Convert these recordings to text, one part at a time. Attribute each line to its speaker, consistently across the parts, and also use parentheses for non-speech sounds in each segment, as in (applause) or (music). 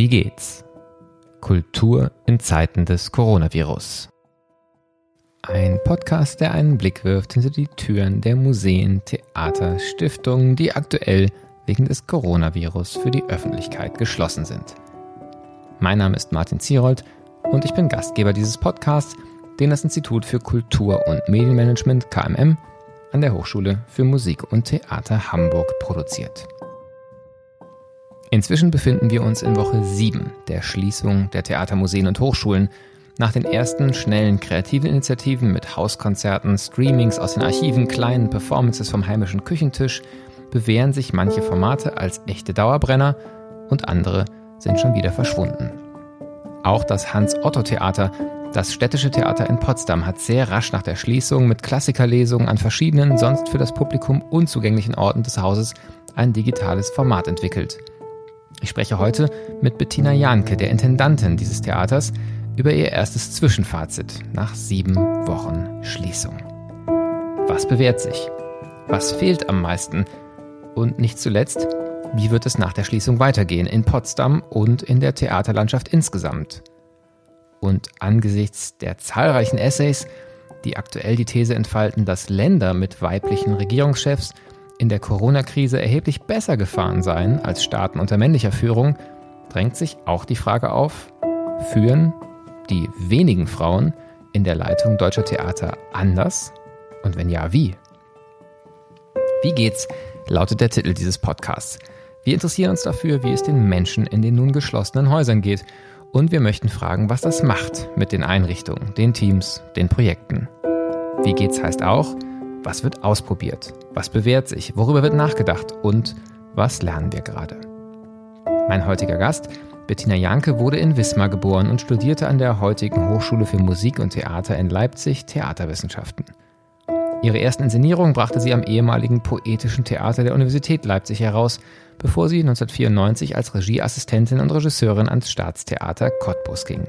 Speaker 1: Wie geht's? Kultur in Zeiten des Coronavirus. Ein Podcast, der einen Blick wirft hinter die Türen der Museen, Theater, Stiftungen, die aktuell wegen des Coronavirus für die Öffentlichkeit geschlossen sind. Mein Name ist Martin Zierold und ich bin Gastgeber dieses Podcasts, den das Institut für Kultur- und Medienmanagement KMM an der Hochschule für Musik und Theater Hamburg produziert. Inzwischen befinden wir uns in Woche 7 der Schließung der Theater, Museen und Hochschulen. Nach den ersten schnellen kreativen Initiativen mit Hauskonzerten, Streamings aus den Archiven, kleinen Performances vom heimischen Küchentisch bewähren sich manche Formate als echte Dauerbrenner und andere sind schon wieder verschwunden. Auch das Hans-Otto-Theater, das städtische Theater in Potsdam, hat sehr rasch nach der Schließung mit Klassikerlesungen an verschiedenen, sonst für das Publikum unzugänglichen Orten des Hauses ein digitales Format entwickelt. Ich spreche heute mit Bettina Janke, der Intendantin dieses Theaters, über ihr erstes Zwischenfazit nach sieben Wochen Schließung. Was bewährt sich? Was fehlt am meisten? Und nicht zuletzt, wie wird es nach der Schließung weitergehen in Potsdam und in der Theaterlandschaft insgesamt? Und angesichts der zahlreichen Essays, die aktuell die These entfalten, dass Länder mit weiblichen Regierungschefs in der Corona-Krise erheblich besser gefahren seien als Staaten unter männlicher Führung, drängt sich auch die Frage auf, führen die wenigen Frauen in der Leitung deutscher Theater anders? Und wenn ja, wie? Wie geht's? lautet der Titel dieses Podcasts. Wir interessieren uns dafür, wie es den Menschen in den nun geschlossenen Häusern geht. Und wir möchten fragen, was das macht mit den Einrichtungen, den Teams, den Projekten. Wie geht's heißt auch, was wird ausprobiert? Was bewährt sich? Worüber wird nachgedacht? Und was lernen wir gerade? Mein heutiger Gast, Bettina Janke, wurde in Wismar geboren und studierte an der heutigen Hochschule für Musik und Theater in Leipzig Theaterwissenschaften. Ihre ersten Inszenierungen brachte sie am ehemaligen Poetischen Theater der Universität Leipzig heraus, bevor sie 1994 als Regieassistentin und Regisseurin ans Staatstheater Cottbus ging.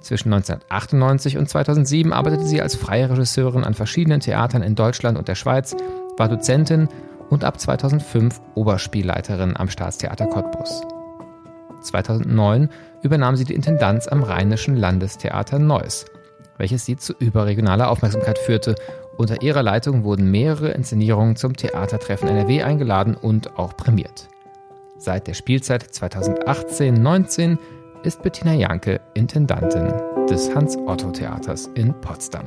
Speaker 1: Zwischen 1998 und 2007 arbeitete sie als freie Regisseurin an verschiedenen Theatern in Deutschland und der Schweiz, war Dozentin und ab 2005 Oberspielleiterin am Staatstheater Cottbus. 2009 übernahm sie die Intendanz am Rheinischen Landestheater Neuss, welches sie zu überregionaler Aufmerksamkeit führte. Unter ihrer Leitung wurden mehrere Inszenierungen zum Theatertreffen NRW eingeladen und auch prämiert. Seit der Spielzeit 2018-19 ist Bettina Janke Intendantin des Hans-Otto-Theaters in Potsdam.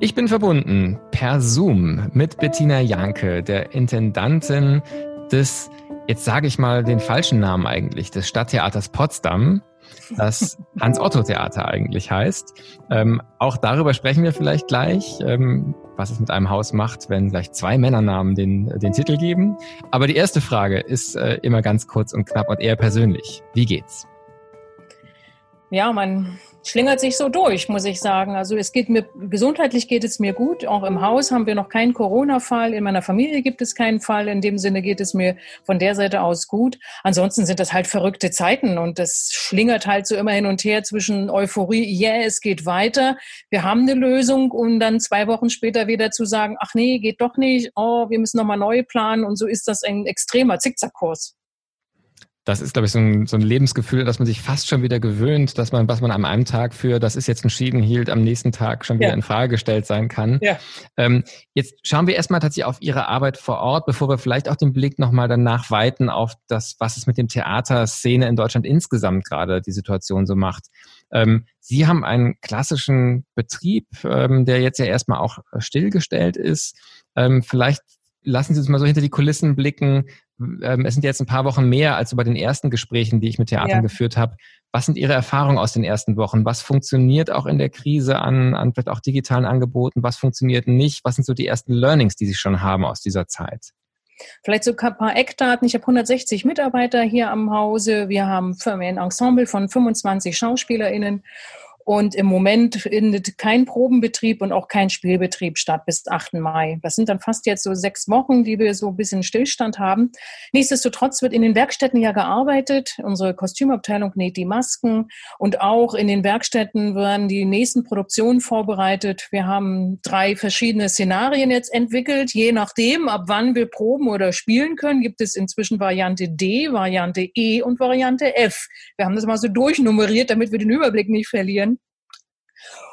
Speaker 1: Ich bin verbunden per Zoom mit Bettina Janke, der Intendantin des, jetzt sage ich mal den falschen Namen eigentlich, des Stadttheaters Potsdam, das Hans-Otto-Theater eigentlich heißt. Ähm, auch darüber sprechen wir vielleicht gleich, ähm, was es mit einem Haus macht, wenn gleich zwei Männernamen den, den Titel geben. Aber die erste Frage ist äh, immer ganz kurz und knapp und eher persönlich. Wie geht's?
Speaker 2: Ja, man schlingert sich so durch, muss ich sagen. Also es geht mir, gesundheitlich geht es mir gut. Auch im Haus haben wir noch keinen Corona-Fall. In meiner Familie gibt es keinen Fall. In dem Sinne geht es mir von der Seite aus gut. Ansonsten sind das halt verrückte Zeiten und das schlingert halt so immer hin und her zwischen Euphorie, yeah, es geht weiter. Wir haben eine Lösung, um dann zwei Wochen später wieder zu sagen, ach nee, geht doch nicht. Oh, wir müssen nochmal neu planen. Und so ist das ein extremer Zickzackkurs
Speaker 1: das ist, glaube ich, so ein, so ein Lebensgefühl, dass man sich fast schon wieder gewöhnt, dass man, was man an einem Tag für, das ist jetzt entschieden hielt, am nächsten Tag schon wieder ja. in Frage gestellt sein kann. Ja. Ähm, jetzt schauen wir erstmal tatsächlich auf Ihre Arbeit vor Ort, bevor wir vielleicht auch den Blick nochmal danach weiten auf das, was es mit dem Theaterszene in Deutschland insgesamt gerade die Situation so macht. Ähm, Sie haben einen klassischen Betrieb, ähm, der jetzt ja erstmal auch stillgestellt ist. Ähm, vielleicht lassen Sie uns mal so hinter die Kulissen blicken. Ähm, es sind jetzt ein paar Wochen mehr als über den ersten Gesprächen, die ich mit Theatern ja. geführt habe. Was sind Ihre Erfahrungen aus den ersten Wochen? Was funktioniert auch in der Krise an, an vielleicht auch digitalen Angeboten? Was funktioniert nicht? Was sind so die ersten Learnings, die Sie schon haben aus dieser Zeit?
Speaker 2: Vielleicht so ein paar Eckdaten. Ich habe 160 Mitarbeiter hier am Hause. Wir haben ein Ensemble von 25 SchauspielerInnen Und im Moment findet kein Probenbetrieb und auch kein Spielbetrieb statt bis 8. Mai. Das sind dann fast jetzt so sechs Wochen, die wir so ein bisschen Stillstand haben. Nichtsdestotrotz wird in den Werkstätten ja gearbeitet. Unsere Kostümabteilung näht die Masken und auch in den Werkstätten werden die nächsten Produktionen vorbereitet. Wir haben drei verschiedene Szenarien jetzt entwickelt. Je nachdem, ab wann wir proben oder spielen können, gibt es inzwischen Variante D, Variante E und Variante F. Wir haben das mal so durchnummeriert, damit wir den Überblick nicht verlieren.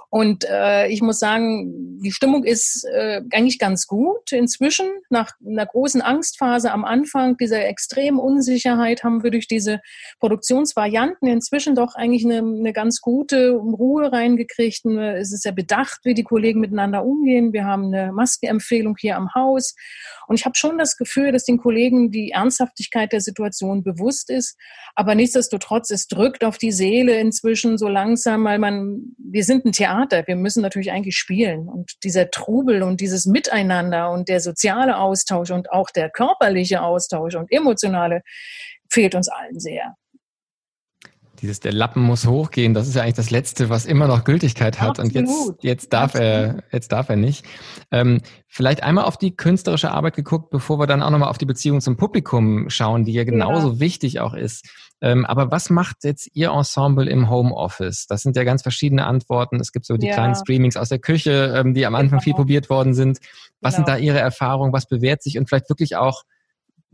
Speaker 2: Und äh, ich muss sagen, die Stimmung ist äh, eigentlich ganz gut. Inzwischen, nach einer großen Angstphase am Anfang, dieser extremen Unsicherheit, haben wir durch diese Produktionsvarianten inzwischen doch eigentlich eine, eine ganz gute Ruhe reingekriegt. Es ist sehr bedacht, wie die Kollegen miteinander umgehen. Wir haben eine Maskenempfehlung hier am Haus. Und ich habe schon das Gefühl, dass den Kollegen die Ernsthaftigkeit der Situation bewusst ist. Aber nichtsdestotrotz, es drückt auf die Seele inzwischen so langsam, weil man, wir sind ein Theater Theater. Wir müssen natürlich eigentlich spielen. Und dieser Trubel und dieses Miteinander und der soziale Austausch und auch der körperliche Austausch und emotionale fehlt uns allen sehr.
Speaker 1: Dieses, der Lappen muss hochgehen, das ist ja eigentlich das Letzte, was immer noch Gültigkeit hat. Absolut. Und jetzt, jetzt darf er, jetzt darf er nicht. Ähm, vielleicht einmal auf die künstlerische Arbeit geguckt, bevor wir dann auch nochmal auf die Beziehung zum Publikum schauen, die ja genauso ja. wichtig auch ist. Ähm, aber was macht jetzt Ihr Ensemble im Homeoffice? Das sind ja ganz verschiedene Antworten. Es gibt so die ja. kleinen Streamings aus der Küche, ähm, die am Anfang genau. viel probiert worden sind. Was genau. sind da Ihre Erfahrungen? Was bewährt sich? Und vielleicht wirklich auch,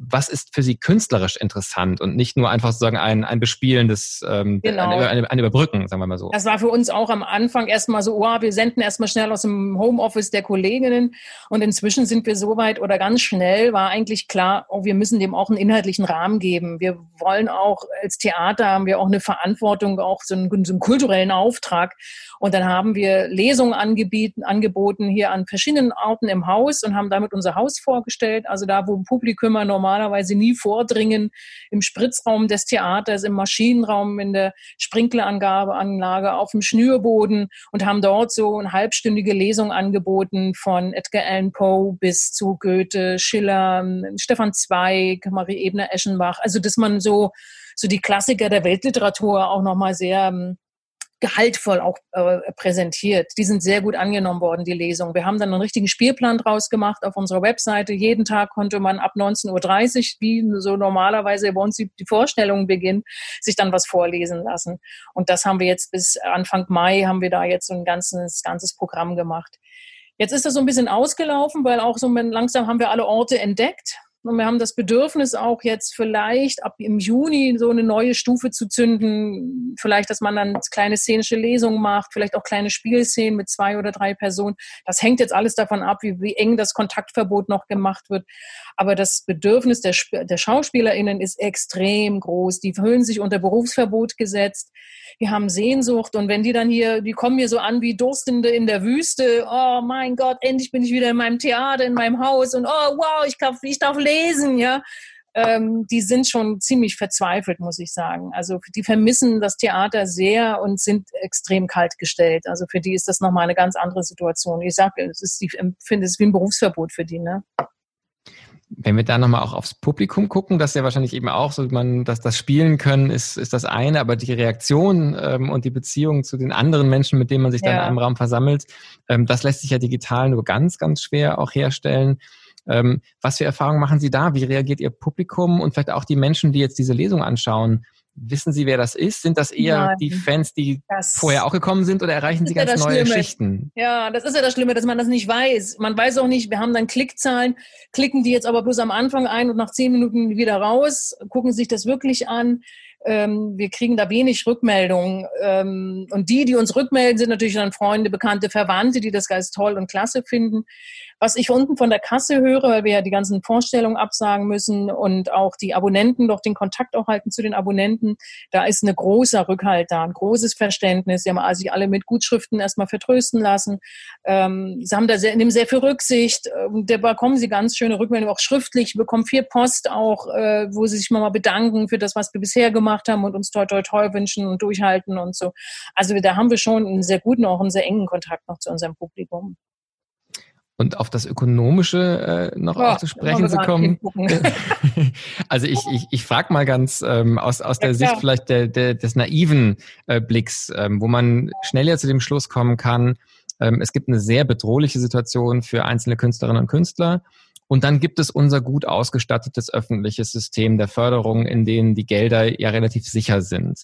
Speaker 1: was ist für Sie künstlerisch interessant und nicht nur einfach sozusagen ein, ein Bespielen des, ähm, genau. eine, eine, eine Überbrücken, sagen wir mal so.
Speaker 2: Das war für uns auch am Anfang erstmal so, oh, wir senden erstmal schnell aus dem Homeoffice der Kolleginnen und inzwischen sind wir so weit oder ganz schnell war eigentlich klar, oh, wir müssen dem auch einen inhaltlichen Rahmen geben. Wir wollen auch als Theater haben wir auch eine Verantwortung, auch so einen, so einen kulturellen Auftrag und dann haben wir Lesungen angebieten, angeboten hier an verschiedenen Orten im Haus und haben damit unser Haus vorgestellt, also da, wo Publikum normal normalerweise nie vordringen, im Spritzraum des Theaters, im Maschinenraum, in der Sprinkleranlage, auf dem Schnürboden und haben dort so eine halbstündige Lesung angeboten von Edgar Allan Poe bis zu Goethe, Schiller, Stefan Zweig, Marie Ebner-Eschenbach. Also, dass man so, so die Klassiker der Weltliteratur auch nochmal sehr gehaltvoll auch äh, präsentiert. Die sind sehr gut angenommen worden, die Lesung. Wir haben dann einen richtigen Spielplan draus gemacht auf unserer Webseite. Jeden Tag konnte man ab 19.30 Uhr, wie so normalerweise bei uns die, Vorstellungen beginnen, sich dann was vorlesen lassen. Und das haben wir jetzt bis Anfang Mai, haben wir da jetzt so ein ganzes, ganzes Programm gemacht. Jetzt ist das so ein bisschen ausgelaufen, weil auch so langsam haben wir alle Orte entdeckt. Und wir haben das Bedürfnis auch jetzt vielleicht ab im Juni so eine neue Stufe zu zünden. Vielleicht, dass man dann kleine szenische Lesungen macht, vielleicht auch kleine Spielszenen mit zwei oder drei Personen. Das hängt jetzt alles davon ab, wie, wie eng das Kontaktverbot noch gemacht wird. Aber das Bedürfnis der, der SchauspielerInnen ist extrem groß. Die fühlen sich unter Berufsverbot gesetzt. Die haben Sehnsucht. Und wenn die dann hier, die kommen mir so an wie Durstende in der Wüste. Oh mein Gott, endlich bin ich wieder in meinem Theater, in meinem Haus. Und oh wow, ich darf, ich darf lesen, ja. Ähm, die sind schon ziemlich verzweifelt, muss ich sagen. Also die vermissen das Theater sehr und sind extrem kalt gestellt. Also für die ist das nochmal eine ganz andere Situation. Ich sage, es ist, ich empfinde es wie ein Berufsverbot für die, ne?
Speaker 1: Wenn wir da nochmal auch aufs Publikum gucken, das ist ja wahrscheinlich eben auch so, man, dass das Spielen können, ist, ist das eine, aber die Reaktion ähm, und die Beziehung zu den anderen Menschen, mit denen man sich ja. dann in einem Raum versammelt, ähm, das lässt sich ja digital nur ganz, ganz schwer auch herstellen. Ähm, was für Erfahrungen machen Sie da? Wie reagiert Ihr Publikum und vielleicht auch die Menschen, die jetzt diese Lesung anschauen? Wissen Sie, wer das ist? Sind das eher Nein. die Fans, die das vorher auch gekommen sind oder erreichen Sie ganz ja neue Schlimme. Schichten?
Speaker 2: Ja, das ist ja das Schlimme, dass man das nicht weiß. Man weiß auch nicht, wir haben dann Klickzahlen, klicken die jetzt aber bloß am Anfang ein und nach zehn Minuten wieder raus, gucken sich das wirklich an. Ähm, wir kriegen da wenig Rückmeldungen. Ähm, und die, die uns rückmelden, sind natürlich dann Freunde, Bekannte, Verwandte, die das ganz toll und klasse finden. Was ich unten von der Kasse höre, weil wir ja die ganzen Vorstellungen absagen müssen und auch die Abonnenten doch den Kontakt auch halten zu den Abonnenten, da ist ein großer Rückhalt da, ein großes Verständnis. Sie haben sich alle mit Gutschriften erstmal vertrösten lassen. Ähm, sie haben da sehr, nehmen sehr viel Rücksicht. Ähm, da bekommen sie ganz schöne Rückmeldungen, auch schriftlich, bekommen viel Post auch, äh, wo sie sich mal bedanken für das, was wir bisher gemacht haben und uns toi toi toi wünschen und durchhalten und so. Also da haben wir schon einen sehr guten, auch einen sehr engen Kontakt noch zu unserem Publikum.
Speaker 1: Und auf das Ökonomische äh, noch oh, zu sprechen zu kommen. (laughs) also ich, ich, ich frage mal ganz ähm, aus, aus ja, der klar. Sicht vielleicht der, der, des naiven äh, Blicks, ähm, wo man schneller zu dem Schluss kommen kann, ähm, es gibt eine sehr bedrohliche Situation für einzelne Künstlerinnen und Künstler. Und dann gibt es unser gut ausgestattetes öffentliches System der Förderung, in denen die Gelder ja relativ sicher sind.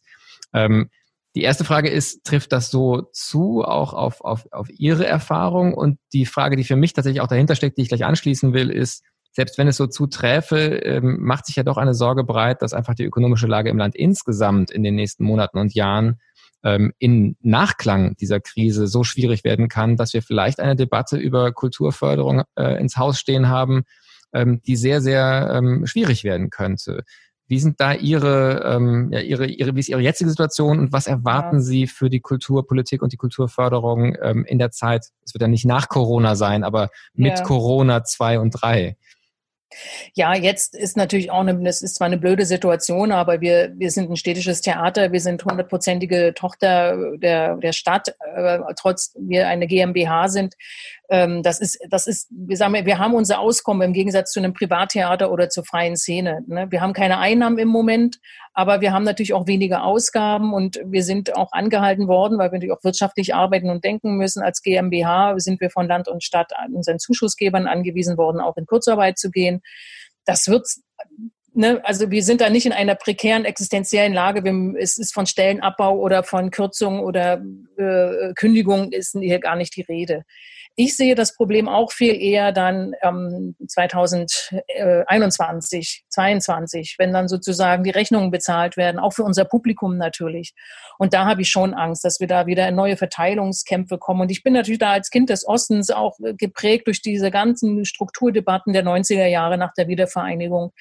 Speaker 1: Ähm, die erste Frage ist, trifft das so zu, auch auf, auf, auf Ihre Erfahrung? Und die Frage, die für mich tatsächlich auch dahinter steckt, die ich gleich anschließen will, ist, selbst wenn es so zuträfe, ähm, macht sich ja doch eine Sorge breit, dass einfach die ökonomische Lage im Land insgesamt in den nächsten Monaten und Jahren ähm, in Nachklang dieser Krise so schwierig werden kann, dass wir vielleicht eine Debatte über Kulturförderung äh, ins Haus stehen haben, ähm, die sehr, sehr ähm, schwierig werden könnte. Wie sind da Ihre, ähm, ja, Ihre, Ihre, wie ist Ihre jetzige Situation und was erwarten. Sie für die Kulturpolitik und die Kulturförderung ähm, in der Zeit? Es wird ja nicht nach Corona sein, aber mit ja. Corona zwei und drei.
Speaker 2: Ja, jetzt ist natürlich auch eine, das ist zwar eine blöde Situation, aber wir, wir sind ein städtisches Theater, wir sind hundertprozentige Tochter der, der Stadt, äh, trotz wir eine GmbH sind. Ähm, das ist, das ist, wir sagen, wir haben unser Auskommen im Gegensatz zu einem Privattheater oder zur freien Szene. Ne? Wir haben keine Einnahmen im Moment, aber wir haben natürlich auch weniger Ausgaben und wir sind auch angehalten worden, weil wir natürlich auch wirtschaftlich arbeiten und denken müssen. Als GmbH sind wir von Land und Stadt unseren Zuschussgebern angewiesen worden, auch in Kurzarbeit zu gehen. Das wird Ne, also wir sind da nicht in einer prekären existenziellen Lage. Wir, es ist von Stellenabbau oder von Kürzung oder äh, Kündigung ist hier gar nicht die Rede. Ich sehe das Problem auch viel eher dann ähm, 2021, 2022, wenn dann sozusagen die Rechnungen bezahlt werden, auch für unser Publikum natürlich. Und da habe ich schon Angst, dass wir da wieder in neue Verteilungskämpfe kommen. Und ich bin natürlich da als Kind des Ostens auch geprägt durch diese ganzen Strukturdebatten der 90er Jahre nach der Wiedervereinigung,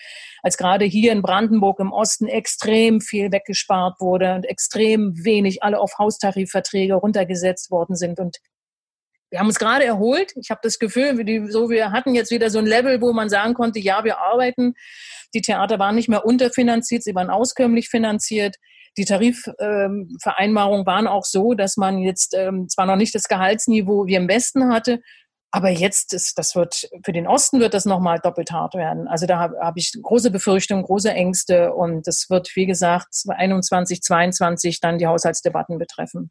Speaker 2: als gerade hier in Brandenburg im Osten extrem viel weggespart wurde und extrem wenig alle auf Haustarifverträge runtergesetzt worden sind. Und wir haben uns gerade erholt. Ich habe das Gefühl, wir, so, wir hatten jetzt wieder so ein Level, wo man sagen konnte, ja, wir arbeiten. Die Theater waren nicht mehr unterfinanziert, sie waren auskömmlich finanziert. Die Tarifvereinbarungen ähm, waren auch so, dass man jetzt ähm, zwar noch nicht das Gehaltsniveau wie im Westen hatte, aber jetzt ist, das wird, für den Osten wird das nochmal doppelt hart werden. Also da habe hab ich große Befürchtungen, große Ängste und das wird, wie gesagt, 21, 22 dann die Haushaltsdebatten betreffen.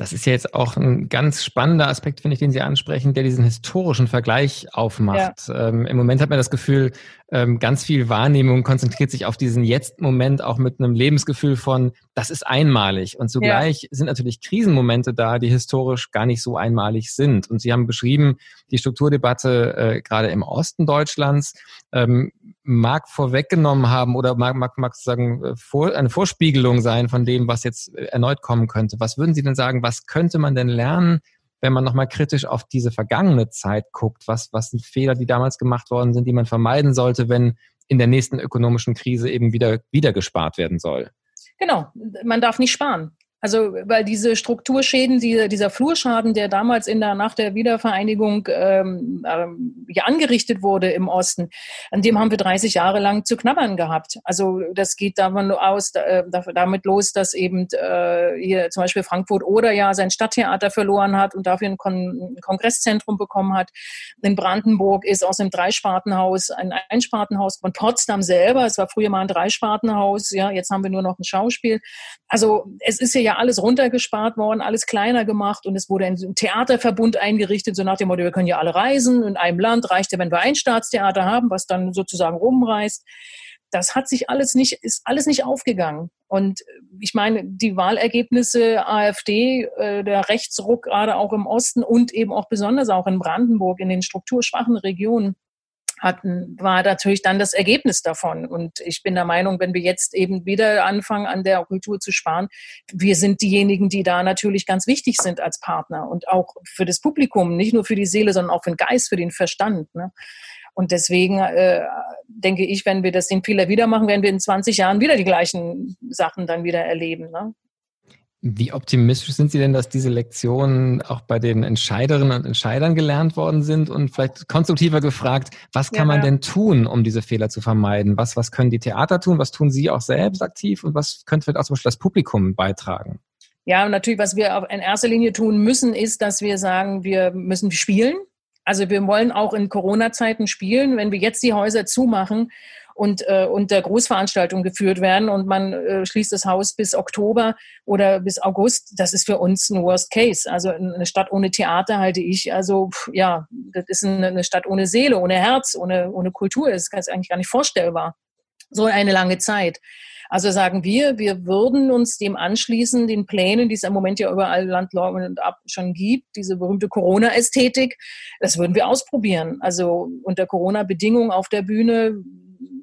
Speaker 1: Das ist ja jetzt auch ein ganz spannender Aspekt, finde ich, den Sie ansprechen, der diesen historischen Vergleich aufmacht. Ja. Ähm, Im Moment hat man das Gefühl, ähm, ganz viel Wahrnehmung konzentriert sich auf diesen Jetzt-Moment auch mit einem Lebensgefühl von, das ist einmalig. Und zugleich ja. sind natürlich Krisenmomente da, die historisch gar nicht so einmalig sind. Und Sie haben beschrieben, die Strukturdebatte äh, gerade im Osten Deutschlands ähm, mag vorweggenommen haben oder mag, mag, mag sozusagen äh, vor, eine Vorspiegelung sein von dem, was jetzt äh, erneut kommen könnte. Was würden Sie denn sagen, was könnte man denn lernen, wenn man nochmal kritisch auf diese vergangene Zeit guckt? Was, was sind Fehler, die damals gemacht worden sind, die man vermeiden sollte, wenn in der nächsten ökonomischen Krise eben wieder, wieder gespart werden soll?
Speaker 2: Genau, man darf nicht sparen. Also, weil diese Strukturschäden, die, dieser Flurschaden, der damals in der, nach der Wiedervereinigung ähm, ähm, ja, angerichtet wurde im Osten, an dem haben wir 30 Jahre lang zu knabbern gehabt. Also, das geht davon aus, äh, damit los, dass eben äh, hier zum Beispiel Frankfurt oder ja sein Stadttheater verloren hat und dafür ein, Kon ein Kongresszentrum bekommen hat. In Brandenburg ist aus einem Dreispartenhaus ein Einspartenhaus von Potsdam selber. Es war früher mal ein Dreispartenhaus. Ja, jetzt haben wir nur noch ein Schauspiel. Also, es ist ja ja alles runtergespart worden, alles kleiner gemacht und es wurde ein Theaterverbund eingerichtet, so nach dem Motto, wir können ja alle reisen. In einem Land reicht ja, wenn wir ein Staatstheater haben, was dann sozusagen rumreist. Das hat sich alles nicht, ist alles nicht aufgegangen. Und ich meine, die Wahlergebnisse AfD, äh, der Rechtsruck gerade auch im Osten und eben auch besonders auch in Brandenburg, in den strukturschwachen Regionen, hatten, war natürlich dann das Ergebnis davon. Und ich bin der Meinung, wenn wir jetzt eben wieder anfangen, an der Kultur zu sparen, wir sind diejenigen, die da natürlich ganz wichtig sind als Partner und auch für das Publikum, nicht nur für die Seele, sondern auch für den Geist, für den Verstand. Ne? Und deswegen äh, denke ich, wenn wir das den Fehler wieder machen, werden wir in 20 Jahren wieder die gleichen Sachen dann wieder erleben. Ne?
Speaker 1: Wie optimistisch sind Sie denn, dass diese Lektionen auch bei den Entscheiderinnen und Entscheidern gelernt worden sind? Und vielleicht konstruktiver gefragt, was kann ja, man denn tun, um diese Fehler zu vermeiden? Was, was können die Theater tun? Was tun Sie auch selbst aktiv? Und was könnte vielleicht auch zum Beispiel das Publikum beitragen?
Speaker 2: Ja, natürlich, was wir in erster Linie tun müssen, ist, dass wir sagen, wir müssen spielen. Also wir wollen auch in Corona-Zeiten spielen. Wenn wir jetzt die Häuser zumachen, und äh, unter Großveranstaltungen geführt werden und man äh, schließt das Haus bis Oktober oder bis August, das ist für uns ein Worst Case. Also eine Stadt ohne Theater halte ich, also ja, das ist eine Stadt ohne Seele, ohne Herz, ohne, ohne Kultur. Das ist eigentlich gar nicht vorstellbar. So eine lange Zeit. Also sagen wir, wir würden uns dem anschließen, den Plänen, die es im Moment ja überall Land und ab schon gibt, diese berühmte Corona-Ästhetik, das würden wir ausprobieren. Also unter Corona-Bedingungen auf der Bühne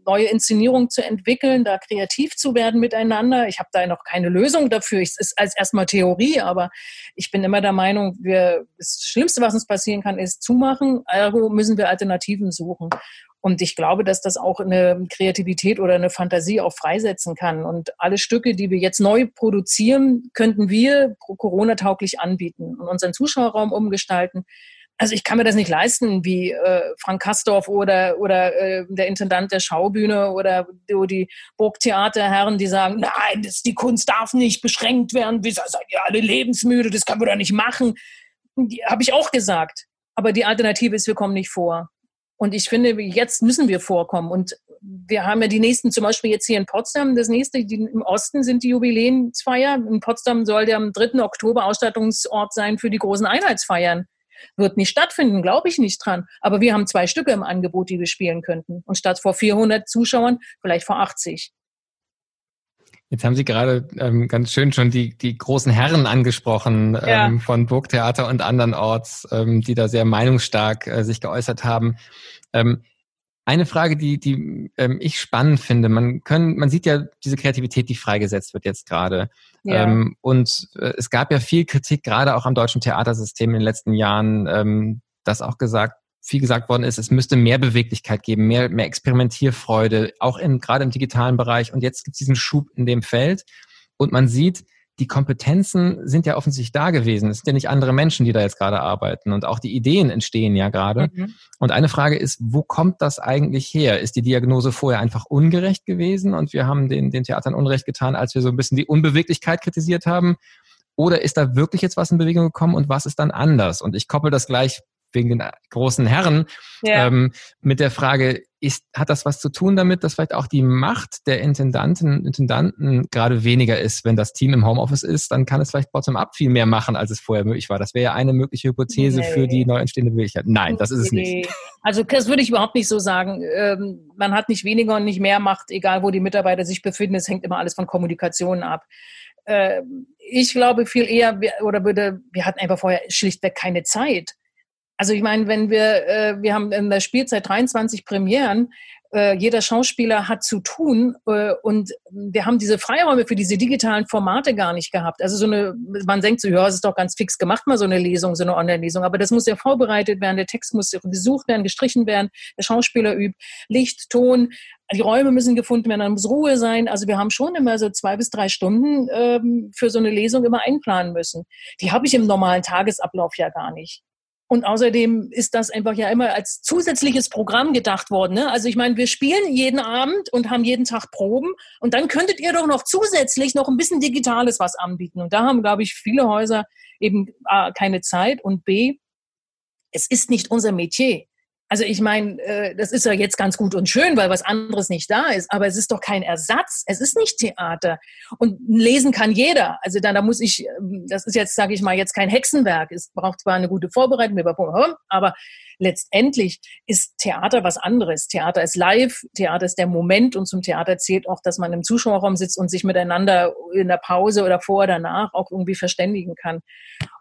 Speaker 2: neue Inszenierung zu entwickeln, da kreativ zu werden miteinander. Ich habe da noch keine Lösung dafür. Es ist als erstmal Theorie, aber ich bin immer der Meinung, wir, das Schlimmste, was uns passieren kann, ist zumachen. Ergo müssen wir Alternativen suchen. Und ich glaube, dass das auch eine Kreativität oder eine Fantasie auch freisetzen kann. Und alle Stücke, die wir jetzt neu produzieren, könnten wir Corona-tauglich anbieten und unseren Zuschauerraum umgestalten also ich kann mir das nicht leisten, wie äh, Frank Kastorf oder, oder äh, der Intendant der Schaubühne oder die Burgtheaterherren, die sagen, nein, das, die Kunst darf nicht beschränkt werden, wir seid ihr alle lebensmüde, das können wir doch nicht machen. Habe ich auch gesagt. Aber die Alternative ist, wir kommen nicht vor. Und ich finde, jetzt müssen wir vorkommen. Und wir haben ja die nächsten, zum Beispiel jetzt hier in Potsdam, das nächste, die, im Osten sind die Jubiläensfeier. In Potsdam soll der am 3. Oktober Ausstattungsort sein für die großen Einheitsfeiern. Wird nicht stattfinden, glaube ich nicht dran. Aber wir haben zwei Stücke im Angebot, die wir spielen könnten. Und statt vor 400 Zuschauern vielleicht vor 80.
Speaker 1: Jetzt haben Sie gerade ähm, ganz schön schon die, die großen Herren angesprochen ja. ähm, von Burgtheater und andernorts, ähm, die da sehr meinungsstark äh, sich geäußert haben. Ähm, eine Frage, die, die ähm, ich spannend finde, man können, man sieht ja diese Kreativität, die freigesetzt wird jetzt gerade. Ja. Ähm, und äh, es gab ja viel Kritik, gerade auch am deutschen Theatersystem in den letzten Jahren, ähm, dass auch gesagt, viel gesagt worden ist, es müsste mehr Beweglichkeit geben, mehr, mehr Experimentierfreude, auch in, gerade im digitalen Bereich. Und jetzt gibt es diesen Schub in dem Feld. Und man sieht, die Kompetenzen sind ja offensichtlich da gewesen. Es sind ja nicht andere Menschen, die da jetzt gerade arbeiten. Und auch die Ideen entstehen ja gerade. Mhm. Und eine Frage ist, wo kommt das eigentlich her? Ist die Diagnose vorher einfach ungerecht gewesen und wir haben den, den Theatern Unrecht getan, als wir so ein bisschen die Unbeweglichkeit kritisiert haben? Oder ist da wirklich jetzt was in Bewegung gekommen und was ist dann anders? Und ich koppel das gleich wegen den großen Herren ja. ähm, mit der Frage, ist, hat das was zu tun damit, dass vielleicht auch die Macht der Intendanten, Intendanten gerade weniger ist, wenn das Team im Homeoffice ist, dann kann es vielleicht bottom-up viel mehr machen, als es vorher möglich war. Das wäre ja eine mögliche Hypothese nee. für die neu entstehende Beweglichkeit. Nein, das ist es nee. nicht.
Speaker 2: Also das würde ich überhaupt nicht so sagen. Ähm, man hat nicht weniger und nicht mehr Macht, egal wo die Mitarbeiter sich befinden. Es hängt immer alles von Kommunikation ab. Ähm, ich glaube viel eher, oder würde, wir hatten einfach vorher schlichtweg keine Zeit. Also ich meine, wenn wir, äh, wir haben in der Spielzeit 23 Premieren, äh, jeder Schauspieler hat zu tun äh, und wir haben diese Freiräume für diese digitalen Formate gar nicht gehabt. Also so eine, man denkt so, ja, es ist doch ganz fix gemacht, mal so eine Lesung, so eine Online-Lesung, aber das muss ja vorbereitet werden, der Text muss gesucht werden, gestrichen werden, der Schauspieler übt, Licht, Ton, die Räume müssen gefunden werden, dann muss Ruhe sein. Also wir haben schon immer so zwei bis drei Stunden ähm, für so eine Lesung immer einplanen müssen. Die habe ich im normalen Tagesablauf ja gar nicht. Und außerdem ist das einfach ja immer als zusätzliches Programm gedacht worden. Ne? Also ich meine, wir spielen jeden Abend und haben jeden Tag Proben und dann könntet ihr doch noch zusätzlich noch ein bisschen Digitales was anbieten. Und da haben, glaube ich, viele Häuser eben A, keine Zeit und B, es ist nicht unser Metier. Also ich meine, äh, das ist ja jetzt ganz gut und schön, weil was anderes nicht da ist, aber es ist doch kein Ersatz. Es ist nicht Theater. Und lesen kann jeder. Also da, da muss ich, ähm, das ist jetzt, sage ich mal, jetzt kein Hexenwerk. Es braucht zwar eine gute Vorbereitung, aber letztendlich ist Theater was anderes. Theater ist live, Theater ist der Moment und zum Theater zählt auch, dass man im Zuschauerraum sitzt und sich miteinander in der Pause oder vor oder nach auch irgendwie verständigen kann.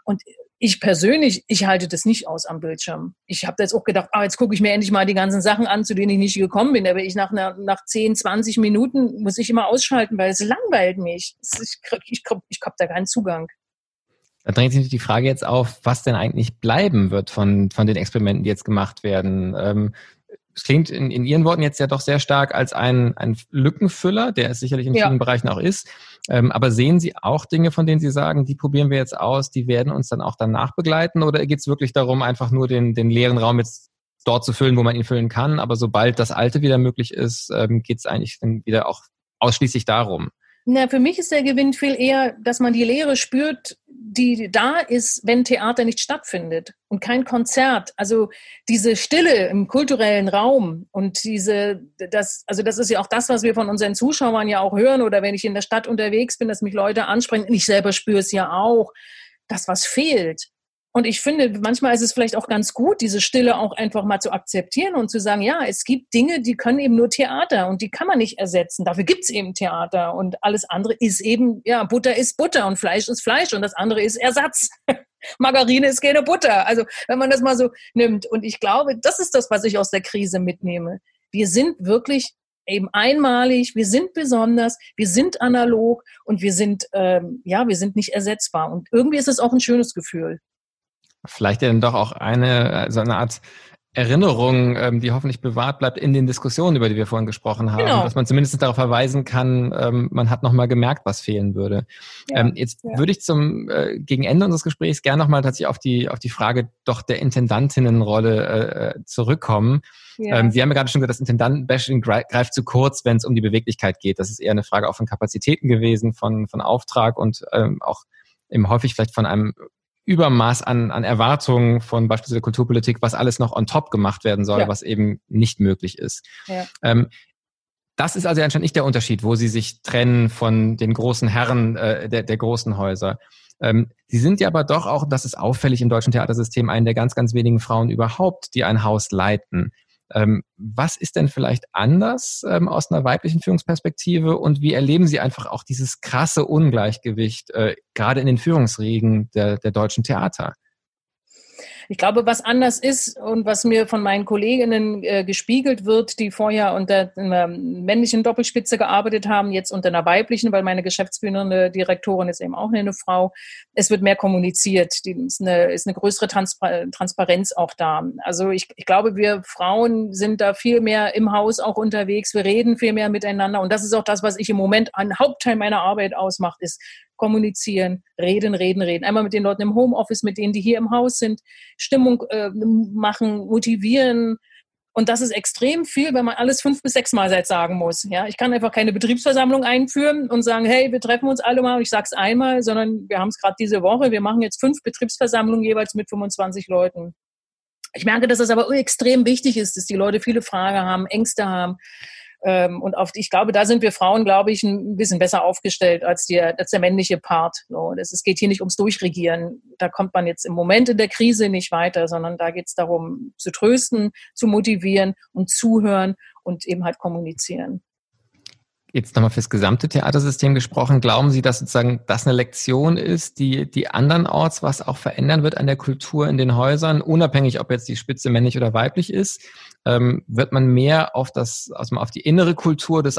Speaker 2: Und ich persönlich, ich halte das nicht aus am Bildschirm. Ich habe jetzt auch gedacht, ah, jetzt gucke ich mir endlich mal die ganzen Sachen an, zu denen ich nicht gekommen bin. Aber ich nach, nach 10, 20 Minuten muss ich immer ausschalten, weil es langweilt mich. Ich, ich, ich habe da keinen Zugang.
Speaker 1: Da drängt sich die Frage jetzt auf, was denn eigentlich bleiben wird von, von den Experimenten, die jetzt gemacht werden. Ähm, es klingt in, in Ihren Worten jetzt ja doch sehr stark als ein, ein Lückenfüller, der es sicherlich in vielen ja. Bereichen auch ist. Ähm, aber sehen Sie auch Dinge, von denen Sie sagen, die probieren wir jetzt aus, die werden uns dann auch danach begleiten? Oder geht es wirklich darum, einfach nur den, den leeren Raum jetzt dort zu füllen, wo man ihn füllen kann? Aber sobald das Alte wieder möglich ist, ähm, geht es eigentlich dann wieder auch ausschließlich darum.
Speaker 2: Na, für mich ist der Gewinn viel eher, dass man die Leere spürt, die da ist, wenn Theater nicht stattfindet und kein Konzert. Also diese Stille im kulturellen Raum und diese, das, also das ist ja auch das, was wir von unseren Zuschauern ja auch hören oder wenn ich in der Stadt unterwegs bin, dass mich Leute ansprechen. Ich selber spüre es ja auch, dass was fehlt. Und ich finde, manchmal ist es vielleicht auch ganz gut, diese Stille auch einfach mal zu akzeptieren und zu sagen, ja, es gibt Dinge, die können eben nur Theater und die kann man nicht ersetzen. Dafür gibt es eben Theater und alles andere ist eben, ja, Butter ist Butter und Fleisch ist Fleisch und das andere ist Ersatz. (laughs) Margarine ist keine Butter. Also wenn man das mal so nimmt. Und ich glaube, das ist das, was ich aus der Krise mitnehme. Wir sind wirklich eben einmalig, wir sind besonders, wir sind analog und wir sind, ähm, ja, wir sind nicht ersetzbar. Und irgendwie ist es auch ein schönes Gefühl
Speaker 1: vielleicht ja dann doch auch eine, so eine Art Erinnerung, ähm, die hoffentlich bewahrt bleibt in den Diskussionen, über die wir vorhin gesprochen haben, genau. dass man zumindest darauf verweisen kann, ähm, man hat nochmal gemerkt, was fehlen würde. Ja, ähm, jetzt ja. würde ich zum äh, gegen Ende unseres Gesprächs gerne nochmal tatsächlich auf die auf die Frage doch der Intendantinnenrolle äh, äh zurückkommen. Ja. Ähm, Sie haben ja gerade schon gesagt, das Intendantenbashing greift zu kurz, wenn es um die Beweglichkeit geht. Das ist eher eine Frage auch von Kapazitäten gewesen, von von Auftrag und ähm, auch eben häufig vielleicht von einem Übermaß an, an Erwartungen von beispielsweise der Kulturpolitik, was alles noch on top gemacht werden soll, ja. was eben nicht möglich ist. Ja. Ähm, das ist also anscheinend nicht der Unterschied, wo sie sich trennen von den großen Herren äh, der, der großen Häuser. Ähm, sie sind ja aber doch auch, das ist auffällig im deutschen Theatersystem, eine der ganz, ganz wenigen Frauen überhaupt, die ein Haus leiten. Ähm, was ist denn vielleicht anders ähm, aus einer weiblichen Führungsperspektive und wie erleben Sie einfach auch dieses krasse Ungleichgewicht äh, gerade in den Führungsriegen der, der deutschen Theater?
Speaker 2: Ich glaube, was anders ist und was mir von meinen Kolleginnen äh, gespiegelt wird, die vorher unter einer männlichen Doppelspitze gearbeitet haben, jetzt unter einer weiblichen, weil meine geschäftsführende Direktorin ist eben auch eine Frau. Es wird mehr kommuniziert. Die ist eine, ist eine größere Transpar Transparenz auch da. Also ich, ich glaube, wir Frauen sind da viel mehr im Haus auch unterwegs. Wir reden viel mehr miteinander. Und das ist auch das, was ich im Moment ein Hauptteil meiner Arbeit ausmacht, ist kommunizieren, reden, reden, reden. Einmal mit den Leuten im Homeoffice, mit denen, die hier im Haus sind, Stimmung äh, machen, motivieren. Und das ist extrem viel, wenn man alles fünf bis sechs Mal seit sagen muss. Ja, ich kann einfach keine Betriebsversammlung einführen und sagen, hey, wir treffen uns alle mal und ich sage es einmal, sondern wir haben es gerade diese Woche. Wir machen jetzt fünf Betriebsversammlungen jeweils mit 25 Leuten. Ich merke, dass es aber extrem wichtig ist, dass die Leute viele Fragen haben, Ängste haben, ähm, und auf, ich glaube, da sind wir Frauen, glaube ich, ein bisschen besser aufgestellt als, die, als der männliche Part. So, das, es geht hier nicht ums Durchregieren. Da kommt man jetzt im Moment in der Krise nicht weiter, sondern da geht es darum, zu trösten, zu motivieren und zuhören und eben halt kommunizieren
Speaker 1: jetzt nochmal fürs gesamte Theatersystem gesprochen, glauben Sie, dass sozusagen das eine Lektion ist, die, die andernorts was auch verändern wird an der Kultur in den Häusern, unabhängig, ob jetzt die Spitze männlich oder weiblich ist? Ähm, wird man mehr auf das, also auf die innere Kultur des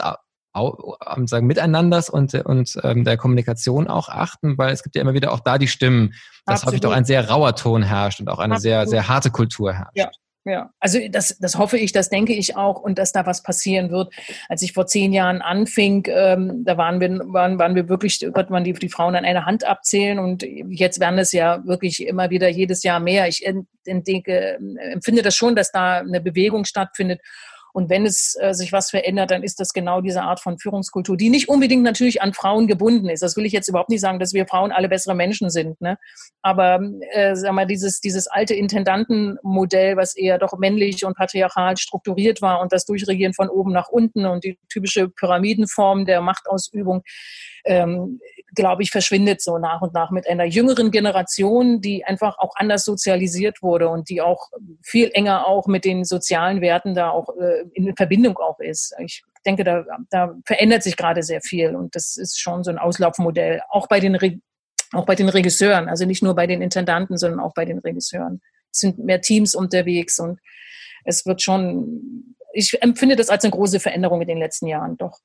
Speaker 1: sagen, Miteinanders und, und ähm, der Kommunikation auch achten, weil es gibt ja immer wieder auch da die Stimmen, dass Absolut. häufig doch ein sehr rauer Ton herrscht und auch eine Absolut. sehr, sehr harte Kultur herrscht.
Speaker 2: Ja. Ja, also das, das hoffe ich, das denke ich auch und dass da was passieren wird. Als ich vor zehn Jahren anfing, ähm, da waren wir, waren, waren wir wirklich, konnte man die, die Frauen an einer Hand abzählen und jetzt werden es ja wirklich immer wieder jedes Jahr mehr. Ich denke, empfinde das schon, dass da eine Bewegung stattfindet. Und wenn es äh, sich was verändert, dann ist das genau diese Art von Führungskultur, die nicht unbedingt natürlich an Frauen gebunden ist. Das will ich jetzt überhaupt nicht sagen, dass wir Frauen alle bessere Menschen sind. Ne? Aber äh, sag mal, dieses, dieses alte Intendantenmodell, was eher doch männlich und patriarchal strukturiert war und das Durchregieren von oben nach unten und die typische Pyramidenform der Machtausübung, ähm, glaube ich, verschwindet so nach und nach mit einer jüngeren Generation, die einfach auch anders sozialisiert wurde und die auch viel enger auch mit den sozialen Werten da auch äh, in Verbindung auch ist. Ich denke, da, da verändert sich gerade sehr viel und das ist schon so ein Auslaufmodell, auch bei den, auch bei den Regisseuren, also nicht nur bei den Intendanten, sondern auch bei den Regisseuren. Es sind mehr Teams unterwegs und es wird schon, ich empfinde das als eine große Veränderung in den letzten Jahren, doch.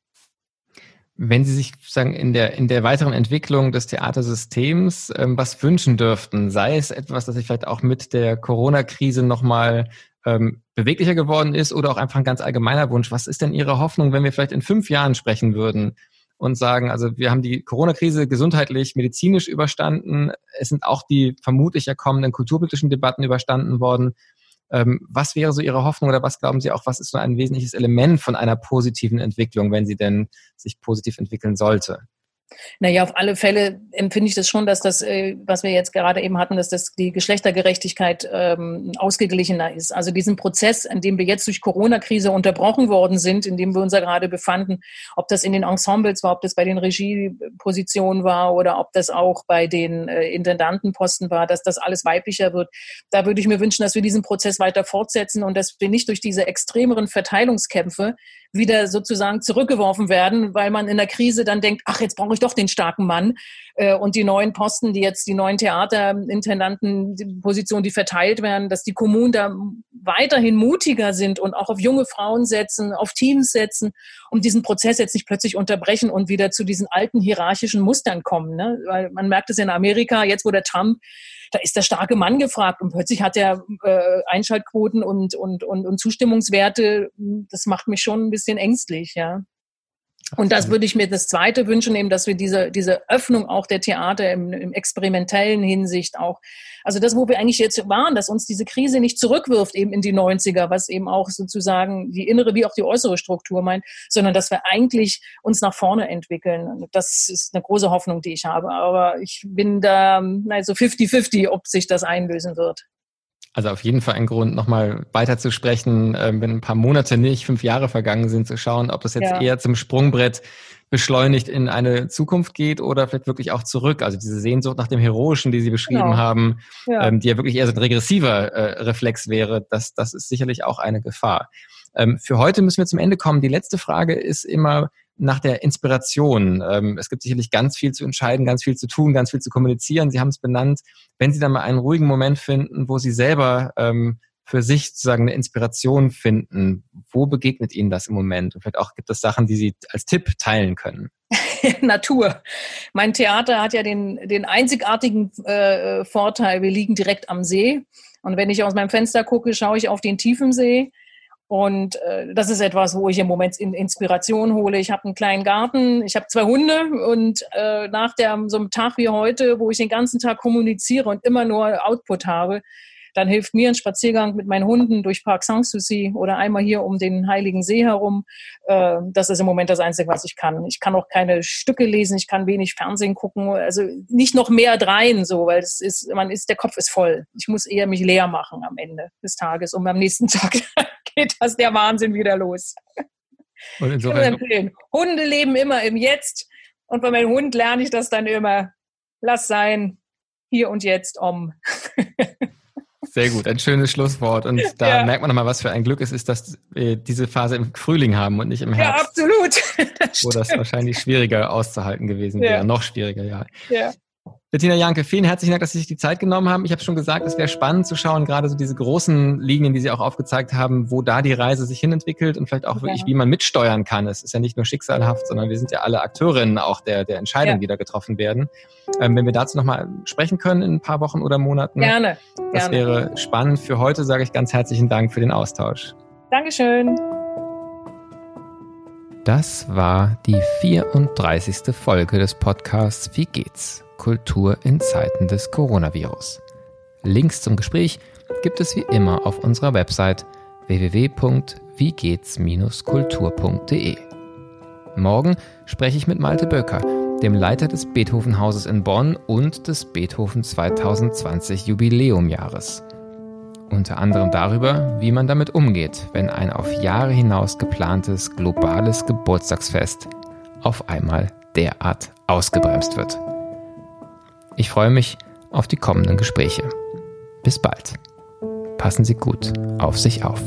Speaker 1: Wenn Sie sich sagen, in der, in der weiteren Entwicklung des Theatersystems ähm, was wünschen dürften, sei es etwas, das sich vielleicht auch mit der Corona-Krise nochmal ähm, beweglicher geworden ist oder auch einfach ein ganz allgemeiner Wunsch, was ist denn Ihre Hoffnung, wenn wir vielleicht in fünf Jahren sprechen würden und sagen, also wir haben die Corona-Krise gesundheitlich, medizinisch überstanden, es sind auch die vermutlich ja kommenden kulturpolitischen Debatten überstanden worden was wäre so Ihre Hoffnung oder was glauben Sie auch, was ist so ein wesentliches Element von einer positiven Entwicklung, wenn sie denn sich positiv entwickeln sollte?
Speaker 2: Naja, auf alle Fälle empfinde ich das schon, dass das, äh, was wir jetzt gerade eben hatten, dass das die Geschlechtergerechtigkeit ähm, ausgeglichener ist. Also diesen Prozess, in dem wir jetzt durch Corona-Krise unterbrochen worden sind, in dem wir uns ja gerade befanden, ob das in den Ensembles war, ob das bei den Regiepositionen war oder ob das auch bei den äh, Intendantenposten war, dass das alles weiblicher wird. Da würde ich mir wünschen, dass wir diesen Prozess weiter fortsetzen und dass wir nicht durch diese extremeren Verteilungskämpfe wieder sozusagen zurückgeworfen werden, weil man in der Krise dann denkt, ach, jetzt brauche ich doch den starken Mann. Äh, und die neuen Posten, die jetzt die neuen Theaterintendanten, die die verteilt werden, dass die Kommunen da weiterhin mutiger sind und auch auf junge Frauen setzen, auf Teams setzen, um diesen Prozess jetzt nicht plötzlich unterbrechen und wieder zu diesen alten hierarchischen Mustern kommen. Ne? Weil man merkt es in Amerika, jetzt wo der Trump da ist der starke Mann gefragt und plötzlich hat er äh, Einschaltquoten und, und, und, und Zustimmungswerte. Das macht mich schon ein bisschen ängstlich, ja. Und das würde ich mir das Zweite wünschen, eben, dass wir diese, diese Öffnung auch der Theater im, im experimentellen Hinsicht auch, also das, wo wir eigentlich jetzt waren, dass uns diese Krise nicht zurückwirft eben in die 90er, was eben auch sozusagen die innere wie auch die äußere Struktur meint, sondern dass wir eigentlich uns nach vorne entwickeln. Das ist eine große Hoffnung, die ich habe. Aber ich bin da, also 50-50, ob sich das einlösen wird.
Speaker 1: Also auf jeden Fall ein Grund, nochmal weiter zu sprechen, äh, wenn ein paar Monate nicht, fünf Jahre vergangen sind, zu schauen, ob das jetzt ja. eher zum Sprungbrett beschleunigt in eine Zukunft geht oder vielleicht wirklich auch zurück. Also diese Sehnsucht nach dem Heroischen, die Sie beschrieben genau. haben, ja. Ähm, die ja wirklich eher so ein regressiver äh, Reflex wäre, das, das ist sicherlich auch eine Gefahr. Ähm, für heute müssen wir zum Ende kommen. Die letzte Frage ist immer, nach der Inspiration. Ähm, es gibt sicherlich ganz viel zu entscheiden, ganz viel zu tun, ganz viel zu kommunizieren. Sie haben es benannt. Wenn Sie dann mal einen ruhigen Moment finden, wo Sie selber ähm, für sich sozusagen eine Inspiration finden, wo begegnet Ihnen das im Moment? Und vielleicht auch gibt es Sachen, die Sie als Tipp teilen können. (laughs)
Speaker 2: Natur. Mein Theater hat ja den, den einzigartigen äh, Vorteil, wir liegen direkt am See. Und wenn ich aus meinem Fenster gucke, schaue ich auf den tiefen See. Und äh, das ist etwas, wo ich im Moment in Inspiration hole. Ich habe einen kleinen Garten, ich habe zwei Hunde und äh, nach der, so einem Tag wie heute, wo ich den ganzen Tag kommuniziere und immer nur Output habe, dann hilft mir ein Spaziergang mit meinen Hunden durch Park Sanssouci oder einmal hier um den Heiligen See herum. Äh, das ist im Moment das Einzige, was ich kann. Ich kann auch keine Stücke lesen, ich kann wenig Fernsehen gucken, also nicht noch mehr dreien, so, weil es ist, man ist, der Kopf ist voll. Ich muss eher mich leer machen am Ende des Tages und am nächsten (laughs) Tag geht das der Wahnsinn wieder los. Und insofern Hunde leben immer im Jetzt und bei meinem Hund lerne ich das dann immer. Lass sein, hier und jetzt um. (laughs)
Speaker 1: Sehr gut, ein schönes Schlusswort. Und da ja. merkt man nochmal, was für ein Glück es ist, dass wir diese Phase im Frühling haben und nicht im Herbst.
Speaker 2: Ja, absolut. (laughs)
Speaker 1: Das wo das wahrscheinlich schwieriger auszuhalten gewesen wäre. Ja. Noch schwieriger, ja. ja. Bettina Janke, vielen herzlichen Dank, dass Sie sich die Zeit genommen haben. Ich habe schon gesagt, es wäre spannend zu schauen, gerade so diese großen Linien, die Sie auch aufgezeigt haben, wo da die Reise sich hinentwickelt und vielleicht auch ja. wirklich, wie man mitsteuern kann. Es ist ja nicht nur schicksalhaft, sondern wir sind ja alle Akteurinnen auch der, der Entscheidungen, ja. die da getroffen werden. Ähm, wenn wir dazu nochmal sprechen können in ein paar Wochen oder Monaten.
Speaker 2: Gerne.
Speaker 1: Das
Speaker 2: Gerne.
Speaker 1: wäre spannend. Für heute sage ich ganz herzlichen Dank für den Austausch.
Speaker 2: Dankeschön.
Speaker 1: Das war die 34. Folge des Podcasts Wie geht's? Kultur in Zeiten des Coronavirus. Links zum Gespräch gibt es wie immer auf unserer Website www.wiegehts-kultur.de. Morgen spreche ich mit Malte Böcker, dem Leiter des Beethovenhauses in Bonn und des Beethoven 2020 Jubiläumjahres. Unter anderem darüber, wie man damit umgeht, wenn ein auf Jahre hinaus geplantes globales Geburtstagsfest auf einmal derart ausgebremst wird. Ich freue mich auf die kommenden Gespräche. Bis bald. Passen Sie gut auf sich auf.